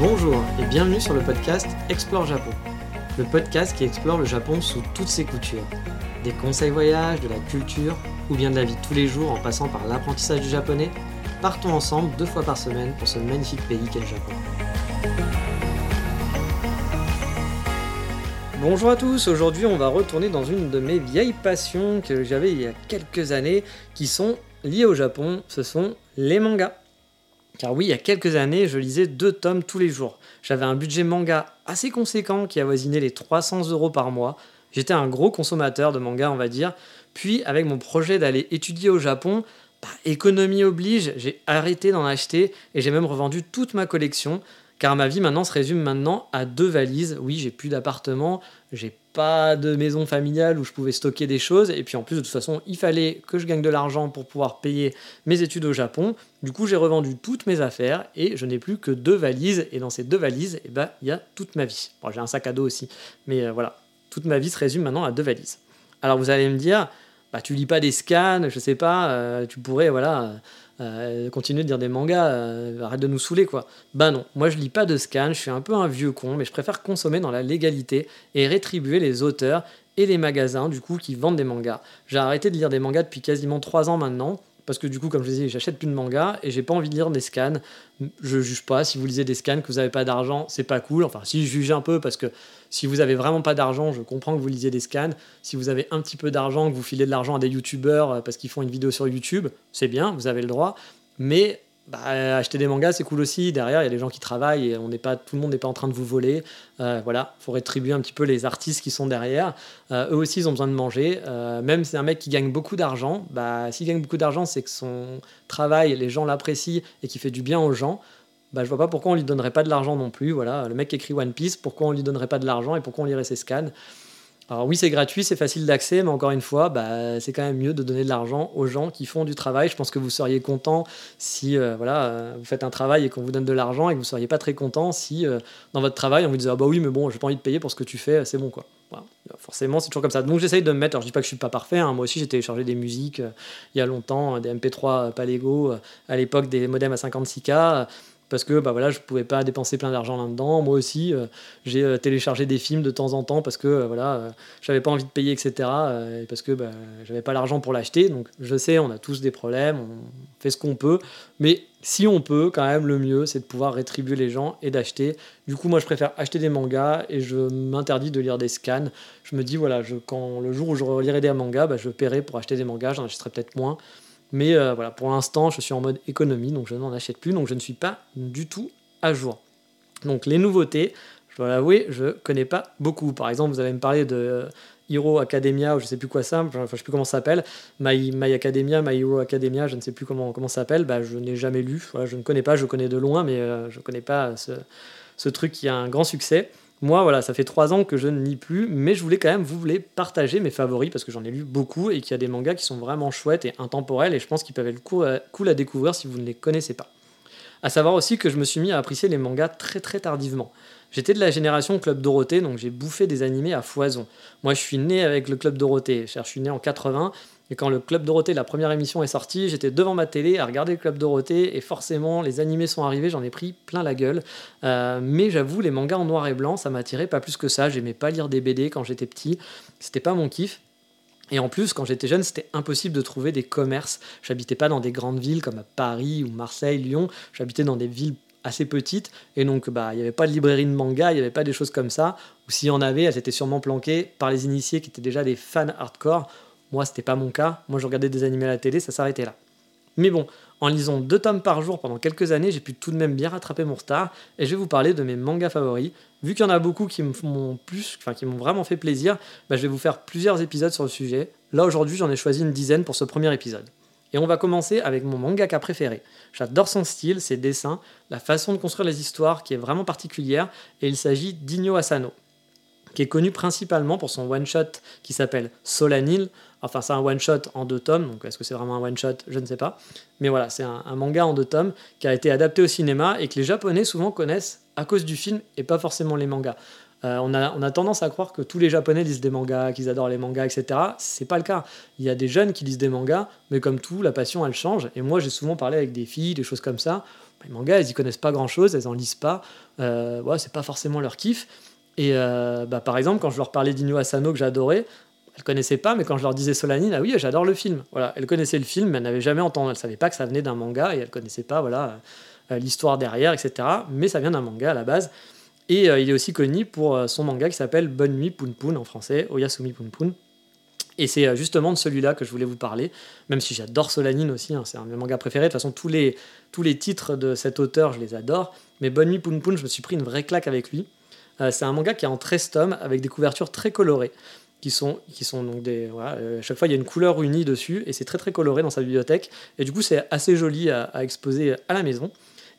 Bonjour et bienvenue sur le podcast Explore Japon. Le podcast qui explore le Japon sous toutes ses coutures. Des conseils voyages, de la culture ou bien de la vie de tous les jours en passant par l'apprentissage du japonais, partons ensemble deux fois par semaine pour ce magnifique pays qu'est le Japon. Bonjour à tous, aujourd'hui on va retourner dans une de mes vieilles passions que j'avais il y a quelques années qui sont liées au Japon, ce sont les mangas. Car oui, il y a quelques années, je lisais deux tomes tous les jours. J'avais un budget manga assez conséquent qui avoisinait les 300 euros par mois. J'étais un gros consommateur de manga, on va dire. Puis, avec mon projet d'aller étudier au Japon, par économie oblige, j'ai arrêté d'en acheter et j'ai même revendu toute ma collection car ma vie maintenant se résume maintenant à deux valises. Oui, j'ai plus d'appartement, j'ai pas de maison familiale où je pouvais stocker des choses, et puis en plus de toute façon, il fallait que je gagne de l'argent pour pouvoir payer mes études au Japon. Du coup, j'ai revendu toutes mes affaires et je n'ai plus que deux valises, et dans ces deux valises, eh ben, il y a toute ma vie. Bon, j'ai un sac à dos aussi, mais euh, voilà, toute ma vie se résume maintenant à deux valises. Alors vous allez me dire, bah, tu lis pas des scans, je sais pas, euh, tu pourrais, voilà continuer de dire des mangas, euh, arrête de nous saouler quoi. Bah non, moi je lis pas de scan, je suis un peu un vieux con, mais je préfère consommer dans la légalité et rétribuer les auteurs et les magasins du coup qui vendent des mangas. J'ai arrêté de lire des mangas depuis quasiment 3 ans maintenant, parce que du coup, comme je disais, j'achète plus de mangas et j'ai pas envie de lire des scans. Je juge pas. Si vous lisez des scans, que vous n'avez pas d'argent, c'est pas cool. Enfin, si je juge un peu, parce que si vous avez vraiment pas d'argent, je comprends que vous lisiez des scans. Si vous avez un petit peu d'argent, que vous filez de l'argent à des youtubeurs euh, parce qu'ils font une vidéo sur YouTube, c'est bien, vous avez le droit. Mais bah, acheter des mangas, c'est cool aussi. Derrière, il y a des gens qui travaillent et on pas, tout le monde n'est pas en train de vous voler. Euh, voilà, faut rétribuer un petit peu les artistes qui sont derrière. Euh, eux aussi, ils ont besoin de manger. Euh, même si c'est un mec qui gagne beaucoup d'argent, bah, s'il gagne beaucoup d'argent, c'est que son travail, les gens l'apprécient et qui fait du bien aux gens. Bah, je vois pas pourquoi on lui donnerait pas de l'argent non plus. Voilà, le mec qui écrit One Piece, pourquoi on lui donnerait pas de l'argent et pourquoi on lirait ses scans? Alors oui, c'est gratuit, c'est facile d'accès, mais encore une fois, bah, c'est quand même mieux de donner de l'argent aux gens qui font du travail. Je pense que vous seriez content si euh, voilà, euh, vous faites un travail et qu'on vous donne de l'argent et que vous ne seriez pas très content si euh, dans votre travail on vous disait ah bah oui mais bon j'ai pas envie de payer pour ce que tu fais, c'est bon quoi. Forcément c'est toujours comme ça. Donc j'essaye de me mettre, alors je dis pas que je suis pas parfait, hein. moi aussi j'ai téléchargé des musiques il y a longtemps, des MP3 pas légaux, à l'époque des modems à 56K parce que bah voilà, je pouvais pas dépenser plein d'argent là-dedans. Moi aussi, euh, j'ai euh, téléchargé des films de temps en temps parce que euh, voilà, j'avais pas envie de payer, etc. et parce que bah, j'avais pas l'argent pour l'acheter. Donc je sais, on a tous des problèmes, on fait ce qu'on peut, mais si on peut, quand même, le mieux, c'est de pouvoir rétribuer les gens et d'acheter. Du coup, moi, je préfère acheter des mangas et je m'interdis de lire des scans. Je me dis, voilà, quand le jour où je relirai des mangas, bah, je paierai pour acheter des mangas, j'en achèterai peut-être moins. Mais euh, voilà, pour l'instant, je suis en mode économie, donc je n'en achète plus, donc je ne suis pas du tout à jour. Donc les nouveautés, je dois l'avouer, je ne connais pas beaucoup. Par exemple, vous allez me parler de euh, Hero Academia, ou je sais plus quoi ça, enfin, je sais plus comment ça s'appelle, My, My, Academia, My Hero Academia, je ne sais plus comment, ça s'appelle, bah, je n'ai jamais lu, je ne connais pas, je connais de loin, mais euh, je ne connais pas ce truc qui a un grand succès. Moi, voilà, ça fait trois ans que je ne lis plus, mais je voulais quand même vous voulez partager mes favoris parce que j'en ai lu beaucoup et qu'il y a des mangas qui sont vraiment chouettes et intemporels et je pense qu'ils peuvent être cool à, découvrir si vous ne les connaissez pas. À savoir aussi que je me suis mis à apprécier les mangas très très tardivement. J'étais de la génération Club Dorothée, donc j'ai bouffé des animés à foison. Moi, je suis né avec le Club Dorothée. Je suis né en 80 et quand le Club Dorothée, la première émission est sortie, j'étais devant ma télé à regarder le Club Dorothée et forcément les animés sont arrivés, j'en ai pris plein la gueule. Euh, mais j'avoue, les mangas en noir et blanc, ça m'attirait pas plus que ça. J'aimais pas lire des BD quand j'étais petit, c'était pas mon kiff. Et en plus, quand j'étais jeune, c'était impossible de trouver des commerces. J'habitais pas dans des grandes villes comme Paris ou Marseille, Lyon. J'habitais dans des villes assez petites et donc bah il n'y avait pas de librairie de manga, il n'y avait pas des choses comme ça. Ou s'il y en avait, elles étaient sûrement planquées par les initiés qui étaient déjà des fans hardcore moi, c'était pas mon cas. Moi, je regardais des animés à la télé, ça s'arrêtait là. Mais bon, en lisant deux tomes par jour pendant quelques années, j'ai pu tout de même bien rattraper mon retard et je vais vous parler de mes mangas favoris. Vu qu'il y en a beaucoup qui m'ont plus, enfin qui m'ont vraiment fait plaisir, bah, je vais vous faire plusieurs épisodes sur le sujet. Là aujourd'hui, j'en ai choisi une dizaine pour ce premier épisode. Et on va commencer avec mon mangaka préféré. J'adore son style, ses dessins, la façon de construire les histoires qui est vraiment particulière, et il s'agit d'Inyo Asano, qui est connu principalement pour son one-shot qui s'appelle Solanil. Enfin, c'est un one-shot en deux tomes, donc est-ce que c'est vraiment un one-shot Je ne sais pas. Mais voilà, c'est un, manga en deux tomes qui a été adapté au cinéma et que les Japonais souvent connaissent à cause du film et pas forcément les mangas. Euh, on, a, on, a, tendance à croire que tous les Japonais lisent des mangas, qu'ils adorent les mangas, etc. C'est pas le cas. Il y a des jeunes qui lisent des mangas, mais comme tout, la passion, elle change. Et moi, j'ai souvent parlé avec des filles, des choses comme ça. Les mangas, elles y connaissent pas grand-chose, elles en lisent pas. Euh, ouais, c'est pas forcément leur kiff. Et euh, bah, par exemple, quand je leur parlais d'Inu Asano que j'adorais, elles connaissaient pas, mais quand je leur disais Solanine, ah oui, j'adore le film. Voilà, elles connaissaient le film, mais elles n'avaient jamais entendu. Elles savaient pas que ça venait d'un manga et elles connaissaient pas, voilà, l'histoire derrière, etc. Mais ça vient d'un manga à la base. Et euh, il est aussi connu pour euh, son manga qui s'appelle Bonne nuit Poun Poun en français, Oyasumi Poun Poun. Et c'est euh, justement de celui-là que je voulais vous parler, même si j'adore Solanine aussi, hein, c'est un de mes mangas préférés. De toute façon, tous les, tous les titres de cet auteur, je les adore. Mais Bonne nuit Poun Poun, je me suis pris une vraie claque avec lui. C'est un manga qui est en 13 tomes, avec des couvertures très colorées, qui sont, qui sont donc des. Voilà, à chaque fois, il y a une couleur unie dessus, et c'est très très coloré dans sa bibliothèque. Et du coup, c'est assez joli à, exposer à la maison.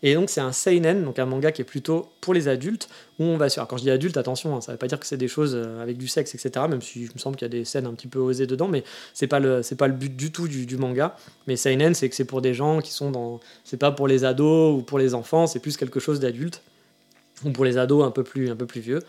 Et donc c'est un seinen, donc un manga qui est plutôt pour les adultes, où on va sur. Quand je dis adulte, attention, hein, ça ne veut pas dire que c'est des choses euh, avec du sexe, etc. Même si je me semble qu'il y a des scènes un petit peu osées dedans, mais c'est pas pas le but du tout du, manga. Mais seinen, c'est que c'est pour des gens qui sont dans. C'est pas pour les ados ou pour les enfants, c'est plus quelque chose d'adulte ou pour les ados un peu plus un peu plus vieux.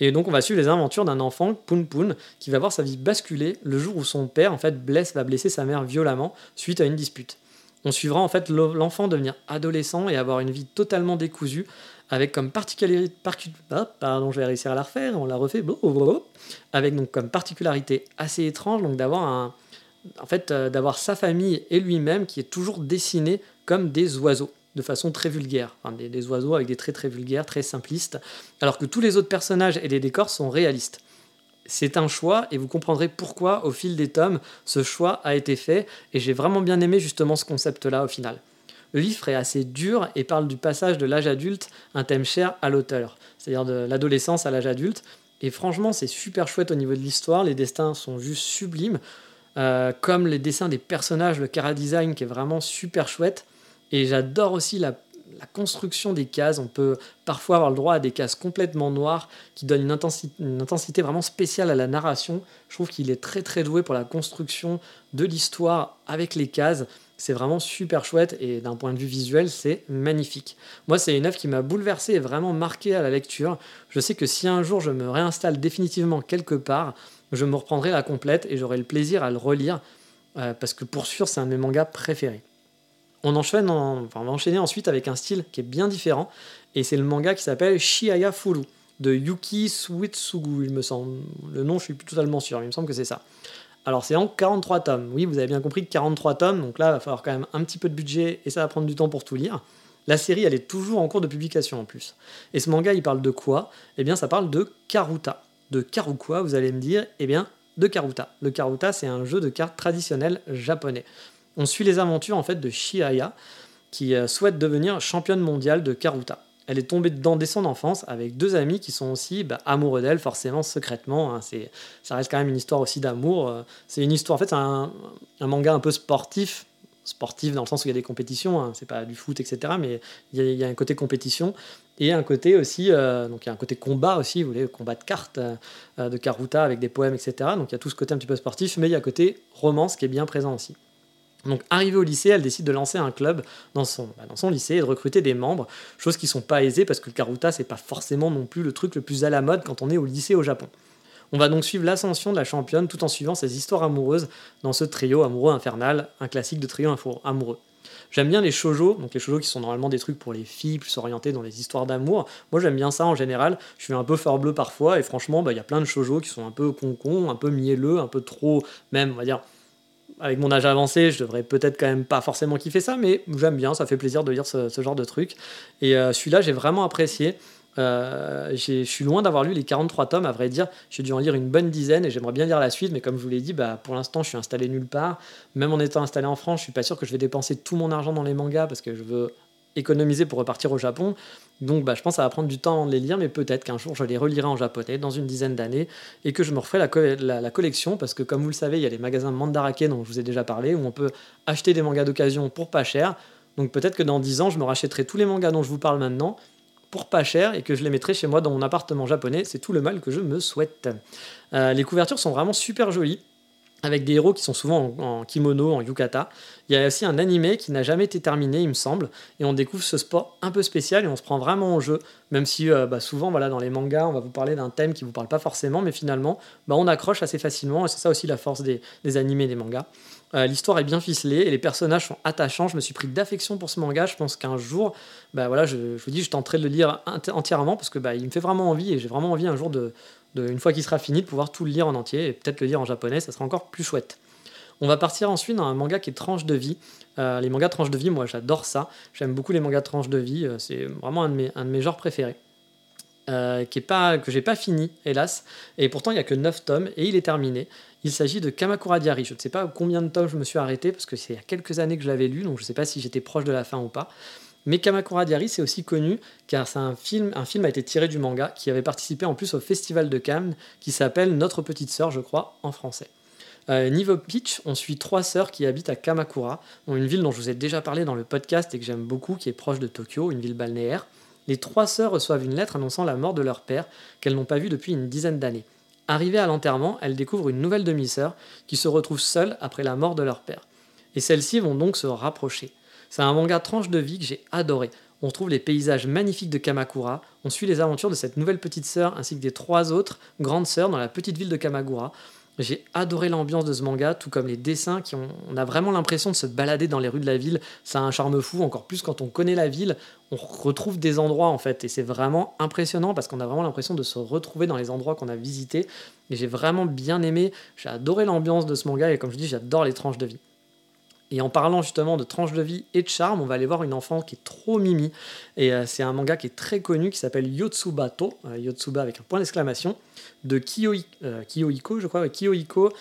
Et donc on va suivre les aventures d'un enfant, Poun Poun, qui va voir sa vie basculer le jour où son père en fait blesse va blesser sa mère violemment suite à une dispute. On suivra en fait l'enfant devenir adolescent et avoir une vie totalement décousue, avec comme particularité, ah, pardon, je vais réussir à la refaire, on la refait, avec donc comme particularité assez étrange donc d'avoir un, fait, euh, d'avoir sa famille et lui-même qui est toujours dessiné comme des oiseaux de façon très vulgaire, des, oiseaux avec des traits très vulgaires, très simplistes, alors que tous les autres personnages et les décors sont réalistes c'est un choix et vous comprendrez pourquoi au fil des tomes ce choix a été fait et j'ai vraiment bien aimé justement ce concept-là au final. Le livre est assez dur et parle du passage de l'âge adulte, un thème cher à l'auteur, c'est-à-dire de l'adolescence à l'âge adulte. Et franchement, c'est super chouette au niveau de l'histoire, les destins sont juste sublimes, euh, comme les dessins des personnages, le cara design qui est vraiment super chouette. Et j'adore aussi la construction des cases. On peut parfois avoir le droit à des cases complètement noires qui donnent une intensité, une intensité vraiment spéciale à la narration. Je trouve qu'il est très très doué pour la construction de l'histoire avec les cases. C'est vraiment super chouette et d'un point de vue visuel, c'est magnifique. Moi, c'est une œuvre qui m'a bouleversé et vraiment marqué à la lecture. Je sais que si un jour je me réinstalle définitivement quelque part, je me reprendrai la complète et j'aurai le plaisir à le relire euh, parce que pour sûr, c'est un de mes mangas préférés. On, enchaîne va enchaîner ensuite avec un style qui est bien différent, et c'est le manga qui s'appelle Shiaya Furu, de Yuki Suitsugu, il me semble. Le nom, je suis plus totalement sûr, il me semble que c'est ça. Alors c'est en 43 tomes. Oui, vous avez bien compris que 43 tomes, donc là, il va falloir quand même un petit peu de budget et ça va prendre du temps pour tout lire. La série, elle est toujours en cours de publication en plus. Et ce manga, il parle de quoi? Eh bien, ça parle de Karuta. De Karukwa, vous allez me dire Eh bien, de Karuta. Le Karuta, c'est un jeu de cartes traditionnel japonais. On suit les aventures en fait de Shiaya, qui euh, souhaite devenir championne mondiale de Karuta. Elle est tombée dedans dès son enfance avec deux amis qui sont aussi bah, amoureux d'elle, forcément, secrètement. Hein. c'est, ça reste quand même une histoire aussi d'amour. Euh. C'est une histoire, en fait, un, manga un peu sportif, sportif dans le sens où il y a des compétitions, hein. c'est pas du foot, etc. Mais il y, a, un côté compétition et un côté aussi, euh, donc il y a un côté combat aussi, vous voulez, combat de cartes de Karuta avec des poèmes, etc. Donc il y a tout ce côté un petit peu sportif, mais il y a un côté romance qui est bien présent aussi. Donc, arrivée au lycée, elle décide de lancer un club dans son, bah, lycée et de recruter des membres, chose qui sont pas aisées parce que le karuta, c'est pas forcément non plus le truc le plus à la mode quand on est au lycée au Japon. On va donc suivre l'ascension de la championne tout en suivant ses histoires amoureuses dans ce trio amoureux infernal, un classique de trio amoureux. J'aime bien les shoujo, donc les shoujo qui sont normalement des trucs pour les filles, plus orientés dans les histoires d'amour. Moi j'aime bien ça en général. Je suis un peu fort bleu parfois et franchement, bah, il y a plein de shoujo qui sont un peu concon, un peu mielleux, un peu trop, même, on va dire, avec mon âge avancé, je devrais peut-être quand même pas forcément kiffer ça, mais j'aime bien, ça fait plaisir de lire ce, genre de truc. Et euh, celui-là, j'ai vraiment apprécié. Euh, je suis loin d'avoir lu les 43 tomes, à vrai dire. J'ai dû en lire une bonne dizaine et j'aimerais bien lire la suite, mais comme je vous l'ai dit, bah, pour l'instant, je suis installé nulle part. Même en étant installé en France, je suis pas sûr que je vais dépenser tout mon argent dans les mangas parce que je veux économiser pour repartir au Japon. Donc bah, je pense que ça va prendre du temps avant de les lire, mais peut-être qu'un jour je les relirai en japonais dans une dizaine d'années et que je me referai la, la, collection parce que comme vous le savez, il y a les magasins Mandarake dont je vous ai déjà parlé où on peut acheter des mangas d'occasion pour pas cher. Donc peut-être que dans 10 ans, je me rachèterai tous les mangas dont je vous parle maintenant pour pas cher et que je les mettrai chez moi dans mon appartement japonais. C'est tout le mal que je me souhaite. Euh, les couvertures sont vraiment super jolies avec des héros qui sont souvent en, kimono, en yukata. Il y a aussi un animé qui n'a jamais été terminé, il me semble, et on découvre ce sport un peu spécial et on se prend vraiment au jeu, même si euh, bah, souvent voilà, dans les mangas, on va vous parler d'un thème qui ne vous parle pas forcément, mais finalement, bah, on accroche assez facilement, et c'est ça aussi la force des, des animés, des mangas. Euh, l'histoire est bien ficelée et les personnages sont attachants. Je me suis pris d'affection pour ce manga. Je pense qu'un jour, bah, voilà, je, vous dis, je tenterai de le lire entièrement parce que bah, il me fait vraiment envie et j'ai vraiment envie un jour une fois qu'il sera fini, de pouvoir tout le lire en entier et peut-être le lire en japonais, ça sera encore plus chouette. On va partir ensuite dans un manga qui est tranche de vie. Euh, les mangas tranche de vie, moi j'adore ça. J'aime beaucoup les mangas tranche de vie, euh, c'est vraiment un de, mes, genres préférés. Euh, pas, que j'ai pas fini, hélas. Et pourtant, il n'y a que 9 tomes et il est terminé. Il s'agit de Kamakura Diary. Je ne sais pas combien de tomes je me suis arrêté parce que c'est il y a quelques années que je l'avais lu, donc je ne sais pas si j'étais proche de la fin ou pas. Mais Kamakura Diary, c'est aussi connu car c'est un film, un film a été tiré du manga qui avait participé en plus au festival de Cannes qui s'appelle Notre petite sœur, je crois, en français. Euh, niveau pitch, on suit trois sœurs qui habitent à Kamakura, une ville dont je vous ai déjà parlé dans le podcast et que j'aime beaucoup, qui est proche de Tokyo, une ville balnéaire. Les trois sœurs reçoivent une lettre annonçant la mort de leur père, qu'elles n'ont pas vu depuis une dizaine d'années. Arrivées à l'enterrement, elles découvrent une nouvelle demi-sœur qui se retrouve seule après la mort de leur père. Et celles-ci vont donc se rapprocher. C'est un manga tranche de vie que j'ai adoré. On trouve les paysages magnifiques de Kamakura, on suit les aventures de cette nouvelle petite sœur ainsi que des trois autres grandes sœurs dans la petite ville de Kamakura. J'ai adoré l'ambiance de ce manga, tout comme les dessins qui ont. On a vraiment l'impression de se balader dans les rues de la ville. Ça a un charme fou, encore plus quand on connaît la ville. On retrouve des endroits en fait, et c'est vraiment impressionnant parce qu'on a vraiment l'impression de se retrouver dans les endroits qu'on a visités. Et j'ai vraiment bien aimé. J'ai adoré l'ambiance de ce manga, et comme je dis, j'adore les tranches de vie. Et en parlant justement de tranches de vie et de charme, on va aller voir une enfant qui est trop mimi. Et euh, c'est un manga qui est très connu qui s'appelle Yotsubato, euh, Yotsuba avec un point d'exclamation, de euh, Kiyohiko, je crois, Kiyohiko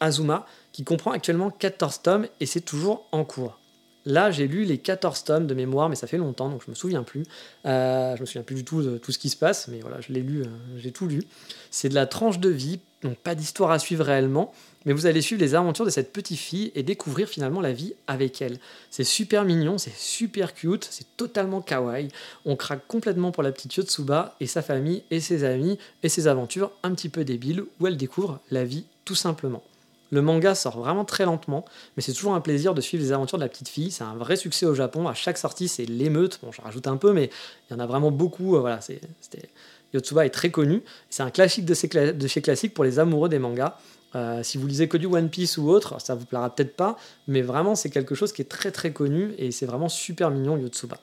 Azuma, qui comprend actuellement 14 tomes et c'est toujours en cours. Là, j'ai lu les 14 tomes de mémoire, mais ça fait longtemps, donc je me souviens plus. Euh, je me souviens plus du tout de tout ce qui se passe, mais voilà, je l'ai lu, j'ai tout lu. C'est de la tranche de vie, donc pas d'histoire à suivre réellement, mais vous allez suivre les aventures de cette petite fille et découvrir finalement la vie avec elle. C'est super mignon, c'est super cute, c'est totalement kawaii. On craque complètement pour la petite Yotsuba et sa famille et ses amis et ses aventures un petit peu débiles où elle découvre la vie tout simplement. Le manga sort vraiment très lentement, mais c'est toujours un plaisir de suivre les aventures de la petite fille. C'est un vrai succès au Japon. À chaque sortie, c'est l'émeute. Bon, je rajoute un peu, mais il y en a vraiment beaucoup. Euh, voilà, Yotsuba est très connu. C'est un classique de, de chez classique pour les amoureux des mangas. Euh, si vous lisez que du One Piece ou autre, ça vous plaira peut-être pas, mais vraiment c'est quelque chose qui est très très connu et c'est vraiment super mignon Yotsuba.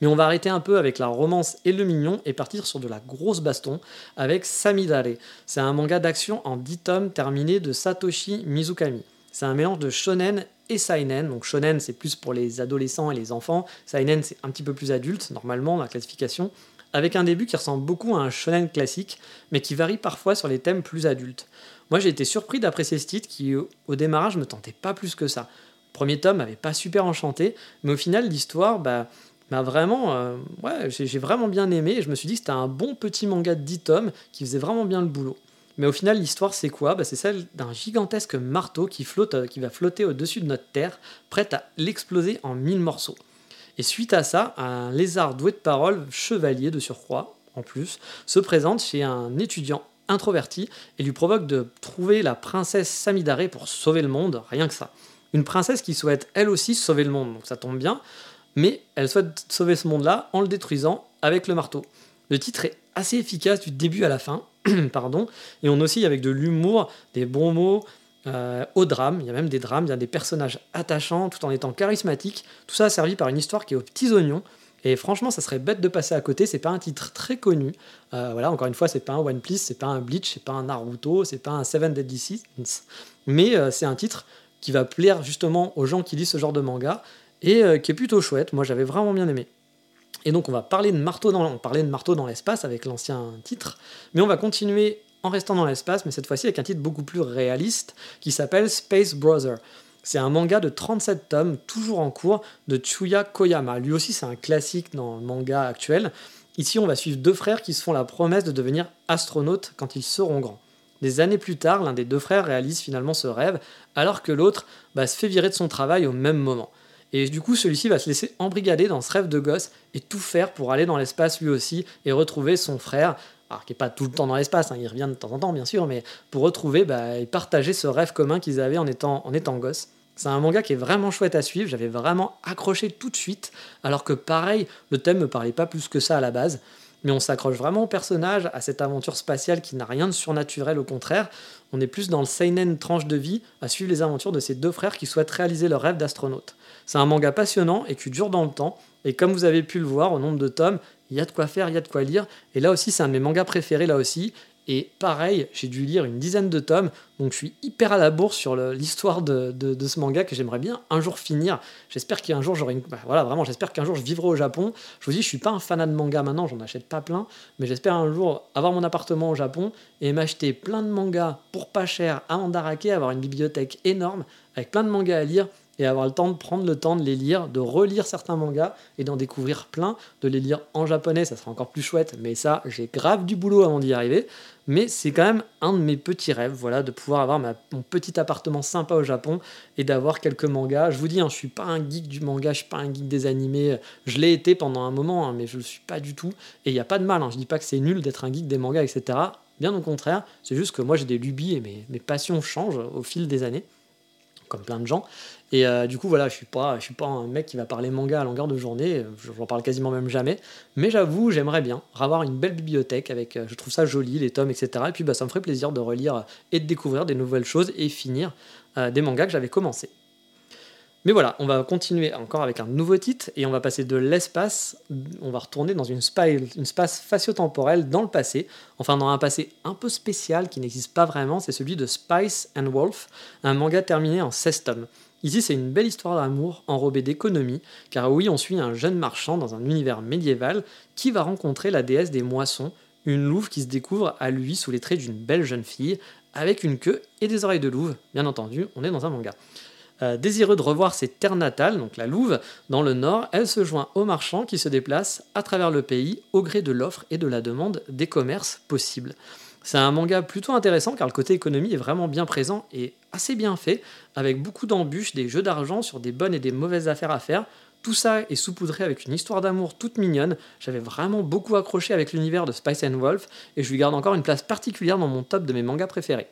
Mais on va arrêter un peu avec la romance et le mignon et partir sur de la grosse baston avec Samidare. C'est un manga d'action en 10 tomes terminé de Satoshi Mizukami. C'est un mélange de shonen et seinen. Donc shonen c'est plus pour les adolescents et les enfants, seinen c'est un petit peu plus adulte normalement dans la classification avec un début qui ressemble beaucoup à un shonen classique, mais qui varie parfois sur les thèmes plus adultes. Moi, j'ai été surpris d'apprécier ce titre qui, au démarrage, me tentait pas plus que ça. Premier tome m'avait pas super enchanté, mais au final, l'histoire, bah, m'a vraiment, euh, ouais, j'ai vraiment bien aimé. Et je me suis dit que c'était un bon petit manga de 10 tomes qui faisait vraiment bien le boulot. Mais au final, l'histoire, c'est quoi? Bah, C'est celle d'un gigantesque marteau qui, flotte, euh, qui va flotter au-dessus de notre Terre, prêt à l'exploser en mille morceaux. Et suite à ça, un lézard doué de parole, chevalier de surcroît, en plus, se présente chez un étudiant introverti et lui provoque de trouver la princesse Samidare pour sauver le monde, rien que ça. Une princesse qui souhaite elle aussi sauver le monde, donc ça tombe bien, mais elle souhaite sauver ce monde-là en le détruisant avec le marteau. Le titre est assez efficace du début à la fin, pardon, et on aussi avec de l'humour, des bons mots, euh, au drame, il y a même des drames, il y a des personnages attachants tout en étant charismatiques, tout ça servi par une histoire qui est aux petits oignons, et franchement, ça serait bête de passer à côté. C'est pas un titre très connu. Euh, voilà, encore une fois, c'est pas un One Piece, c'est pas un Bleach, c'est pas un Naruto, c'est pas un Seven Deadly Sins. Mais euh, c'est un titre qui va plaire justement aux gens qui lisent ce genre de manga et euh, qui est plutôt chouette. Moi, j'avais vraiment bien aimé. Et donc, on va parler de marteau dans, on dans l'espace avec l'ancien titre, mais on va continuer en restant dans l'espace, mais cette fois-ci avec un titre beaucoup plus réaliste qui s'appelle Space Brother. C'est un manga de 37 tomes, toujours en cours, de Chuya Koyama. Lui aussi, c'est un classique dans le manga actuel. Ici, on va suivre deux frères qui se font la promesse de devenir astronautes quand ils seront grands. Des années plus tard, l'un des deux frères réalise finalement ce rêve, alors que l'autre bah, se fait virer de son travail au même moment. Et du coup, celui-ci va se laisser embrigader dans ce rêve de gosse et tout faire pour aller dans l'espace lui aussi et retrouver son frère, alors qui n'est pas tout le temps dans l'espace, hein, il revient de temps en temps bien sûr, mais pour retrouver bah, et partager ce rêve commun qu'ils avaient en étant, en étant gosse. C'est un manga qui est vraiment chouette à suivre, j'avais vraiment accroché tout de suite, alors que pareil, le thème me parlait pas plus que ça à la base. Mais on s'accroche vraiment au personnage, à cette aventure spatiale qui n'a rien de surnaturel, au contraire. On est plus dans le seinen tranche de vie, à suivre les aventures de ces deux frères qui souhaitent réaliser leur rêve d'astronaute. C'est un manga passionnant et qui dure dans le temps, et comme vous avez pu le voir au nombre de tomes, il y a de quoi faire, il y a de quoi lire, et là aussi c'est un de mes mangas préférés là aussi, et pareil, j'ai dû lire une dizaine de tomes, donc je suis hyper à la bourse sur l'histoire de, ce manga que j'aimerais bien un jour finir. J'espère qu'un jour j'aurai une. Bah, voilà, vraiment, j'espère qu'un jour je vivrai au Japon. Je vous dis, je suis pas un fanat de manga maintenant, j'en achète pas plein, mais j'espère un jour avoir mon appartement au Japon et m'acheter plein de mangas pour pas cher à Mandarake, avoir une bibliothèque énorme avec plein de mangas à lire et avoir le temps de prendre le temps de les lire, de relire certains mangas et d'en découvrir plein, de les lire en japonais, ça sera encore plus chouette, mais ça, j'ai grave du boulot avant d'y arriver. Mais c'est quand même un de mes petits rêves, voilà, de pouvoir avoir mon petit appartement sympa au Japon et d'avoir quelques mangas. Je vous dis, hein, je suis pas un geek du manga, je suis pas un geek des animés. Je l'ai été pendant un moment, hein, mais je le suis pas du tout. Et il n'y a pas de mal, hein, je dis pas que c'est nul d'être un geek des mangas, etc. Bien au contraire, c'est juste que moi j'ai des lubies et mes, mes passions changent au fil des années comme plein de gens. Et euh, du coup, voilà, je suis pas, suis pas un mec qui va parler manga à longueur de journée. J'en parle quasiment même jamais. Mais j'avoue, j'aimerais bien avoir une belle bibliothèque avec, euh, je trouve ça joli, les tomes, etc. Et puis, bah, ça me ferait plaisir de relire et de découvrir des nouvelles choses et finir euh, des mangas que j'avais commencé. Mais voilà, on va continuer encore avec un nouveau titre et on va passer de l'espace, on va retourner dans une, une space facio-temporelle dans le passé, enfin dans un passé un peu spécial qui n'existe pas vraiment, c'est celui de Spice and Wolf, un manga terminé en 16 tomes. Ici, c'est une belle histoire d'amour enrobée d'économie, car oui, on suit un jeune marchand dans un univers médiéval qui va rencontrer la déesse des moissons, une louve qui se découvre à lui sous les traits d'une belle jeune fille, avec une queue et des oreilles de louve. Bien entendu, on est dans un manga. Euh, désireux de revoir ses terres natales, donc la Louve, dans le nord, elle se joint aux marchands qui se déplacent à travers le pays au gré de l'offre et de la demande des commerces possibles. C'est un manga plutôt intéressant car le côté économie est vraiment bien présent et assez bien fait, avec beaucoup d'embûches, des jeux d'argent sur des bonnes et des mauvaises affaires à faire. Tout ça est saupoudré avec une histoire d'amour toute mignonne. J'avais vraiment beaucoup accroché avec l'univers de Spice and Wolf et je lui garde encore une place particulière dans mon top de mes mangas préférés.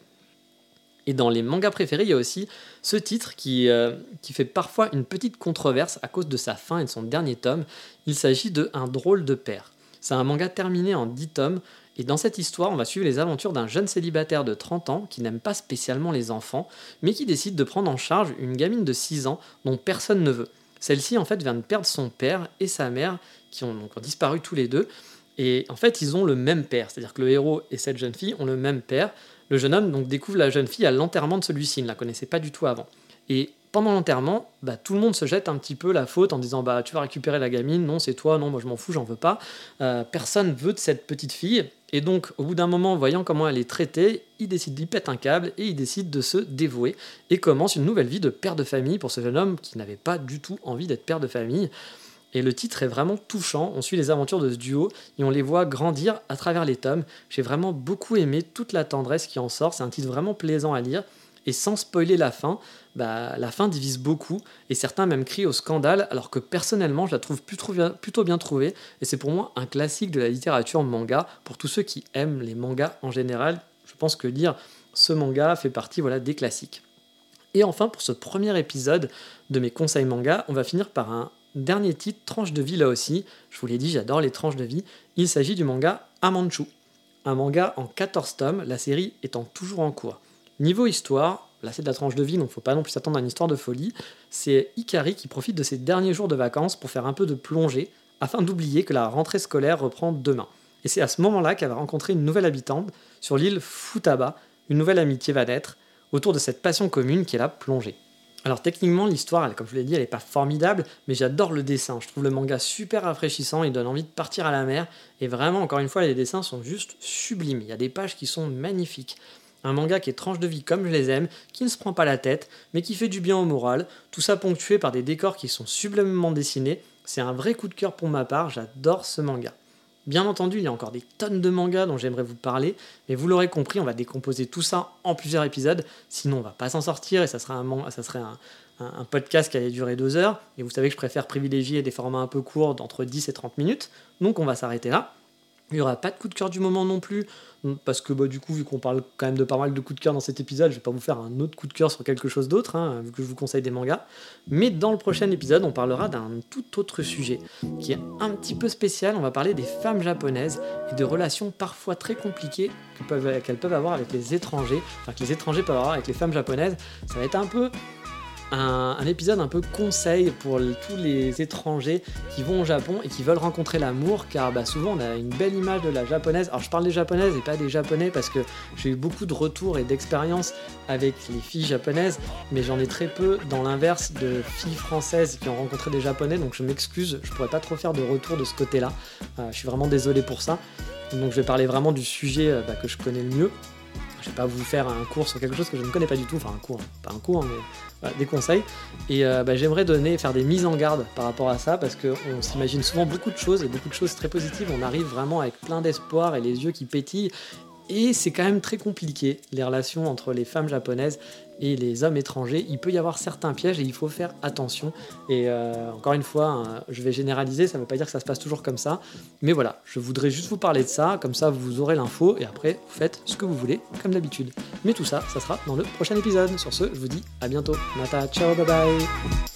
Et dans les mangas préférés, il y a aussi ce titre qui, euh, qui fait parfois une petite controverse à cause de sa fin et de son dernier tome. Il s'agit de Un drôle de père. C'est un manga terminé en 10 tomes et dans cette histoire, on va suivre les aventures d'un jeune célibataire de 30 ans qui n'aime pas spécialement les enfants, mais qui décide de prendre en charge une gamine de 6 ans dont personne ne veut. Celle-ci, en fait, vient de perdre son père et sa mère, qui ont donc disparu tous les deux. Et en fait, ils ont le même père, c'est-à-dire que le héros et cette jeune fille ont le même père. Le jeune homme donc découvre la jeune fille à l'enterrement de celui-ci, il ne la connaissait pas du tout avant. Et pendant l'enterrement, bah, tout le monde se jette un petit peu la faute en disant bah tu vas récupérer la gamine, non c'est toi, non moi je m'en fous, j'en veux pas. Euh, personne veut de cette petite fille et donc au bout d'un moment, voyant comment elle est traitée, il décide d'y pète un câble et il décide de se dévouer et commence une nouvelle vie de père de famille pour ce jeune homme qui n'avait pas du tout envie d'être père de famille. Et le titre est vraiment touchant. On suit les aventures de ce duo et on les voit grandir à travers les tomes. J'ai vraiment beaucoup aimé toute la tendresse qui en sort. C'est un titre vraiment plaisant à lire. Et sans spoiler la fin, bah, la fin divise beaucoup, et certains même crient au scandale, alors que personnellement je la trouve plutôt bien, trouvée, et c'est pour moi un classique de la littérature manga, pour tous ceux qui aiment les mangas en général, je pense que lire ce manga fait partie voilà, des classiques. Et enfin, pour ce premier épisode de mes conseils manga, on va finir par un dernier titre, tranche de vie là aussi. Je vous l'ai dit, j'adore les tranches de vie. Il s'agit du manga Amanchu. Un manga en 14 tomes, la série étant toujours en cours. Niveau histoire, là c'est de la tranche de vie, donc faut pas non plus s'attendre à une histoire de folie. C'est Ikari qui profite de ses derniers jours de vacances pour faire un peu de plongée, afin d'oublier que la rentrée scolaire reprend demain. Et c'est à ce moment-là qu'elle va rencontrer une nouvelle habitante sur l'île Futaba. Une nouvelle amitié va naître autour de cette passion commune qui est la plongée. Alors techniquement, l'histoire, comme je vous l'ai dit, elle n'est pas formidable, mais j'adore le dessin. Je trouve le manga super rafraîchissant, il donne envie de partir à la mer. Et vraiment, encore une fois, les dessins sont juste sublimes. Il y a des pages qui sont magnifiques. Un manga qui est tranche de vie comme je les aime, qui ne se prend pas la tête, mais qui fait du bien au moral, tout ça ponctué par des décors qui sont sublimement dessinés. C'est un vrai coup de cœur pour ma part, j'adore ce manga. Bien entendu, il y a encore des tonnes de mangas dont j'aimerais vous parler, mais vous l'aurez compris, on va décomposer tout ça en plusieurs épisodes, sinon on va pas s'en sortir et ça, sera un, ça serait un, un, podcast qui allait durer deux heures. Et vous savez que je préfère privilégier des formats un peu courts d'entre 10 et 30 minutes, donc on va s'arrêter là. Il n'y aura pas de coup de cœur du moment non plus, parce que bah, du coup, vu qu'on parle quand même de pas mal de coups de cœur dans cet épisode, je vais pas vous faire un autre coup de cœur sur quelque chose d'autre, hein, vu que je vous conseille des mangas. Mais dans le prochain épisode, on parlera d'un tout autre sujet, qui est un petit peu spécial. On va parler des femmes japonaises et de relations parfois très compliquées qu'elles peuvent, avoir avec les étrangers, enfin que étrangers peuvent avoir avec les femmes japonaises. Ça va être un peu un, épisode un peu conseil pour tous les étrangers qui vont au Japon et qui veulent rencontrer l'amour, car bah, souvent on a une belle image de la japonaise. Alors je parle des japonaises et pas des japonais parce que j'ai eu beaucoup de retours et d'expériences avec les filles japonaises, mais j'en ai très peu dans l'inverse de filles françaises qui ont rencontré des japonais, donc je m'excuse, je pourrais pas trop faire de retour de ce côté-là. Euh, je suis vraiment désolé pour ça. Donc je vais parler vraiment du sujet euh, bah, que je connais le mieux. Je vais pas vous faire un cours sur quelque chose que je ne connais pas du tout, enfin un cours, pas un cours, mais des conseils. Et euh, bah, j'aimerais donner, faire des mises en garde par rapport à ça, parce qu'on s'imagine souvent beaucoup de choses et beaucoup de choses très positives. On arrive vraiment avec plein d'espoir et les yeux qui pétillent. Et c'est quand même très compliqué, les relations entre les femmes japonaises et les hommes étrangers. Il peut y avoir certains pièges et il faut faire attention. Et euh, encore une fois, hein, je vais généraliser, ça ne veut pas dire que ça se passe toujours comme ça. Mais voilà, je voudrais juste vous parler de ça, comme ça vous aurez l'info et après vous faites ce que vous voulez, comme d'habitude. Mais tout ça, ça sera dans le prochain épisode. Sur ce, je vous dis à bientôt. Mata, ciao, bye bye.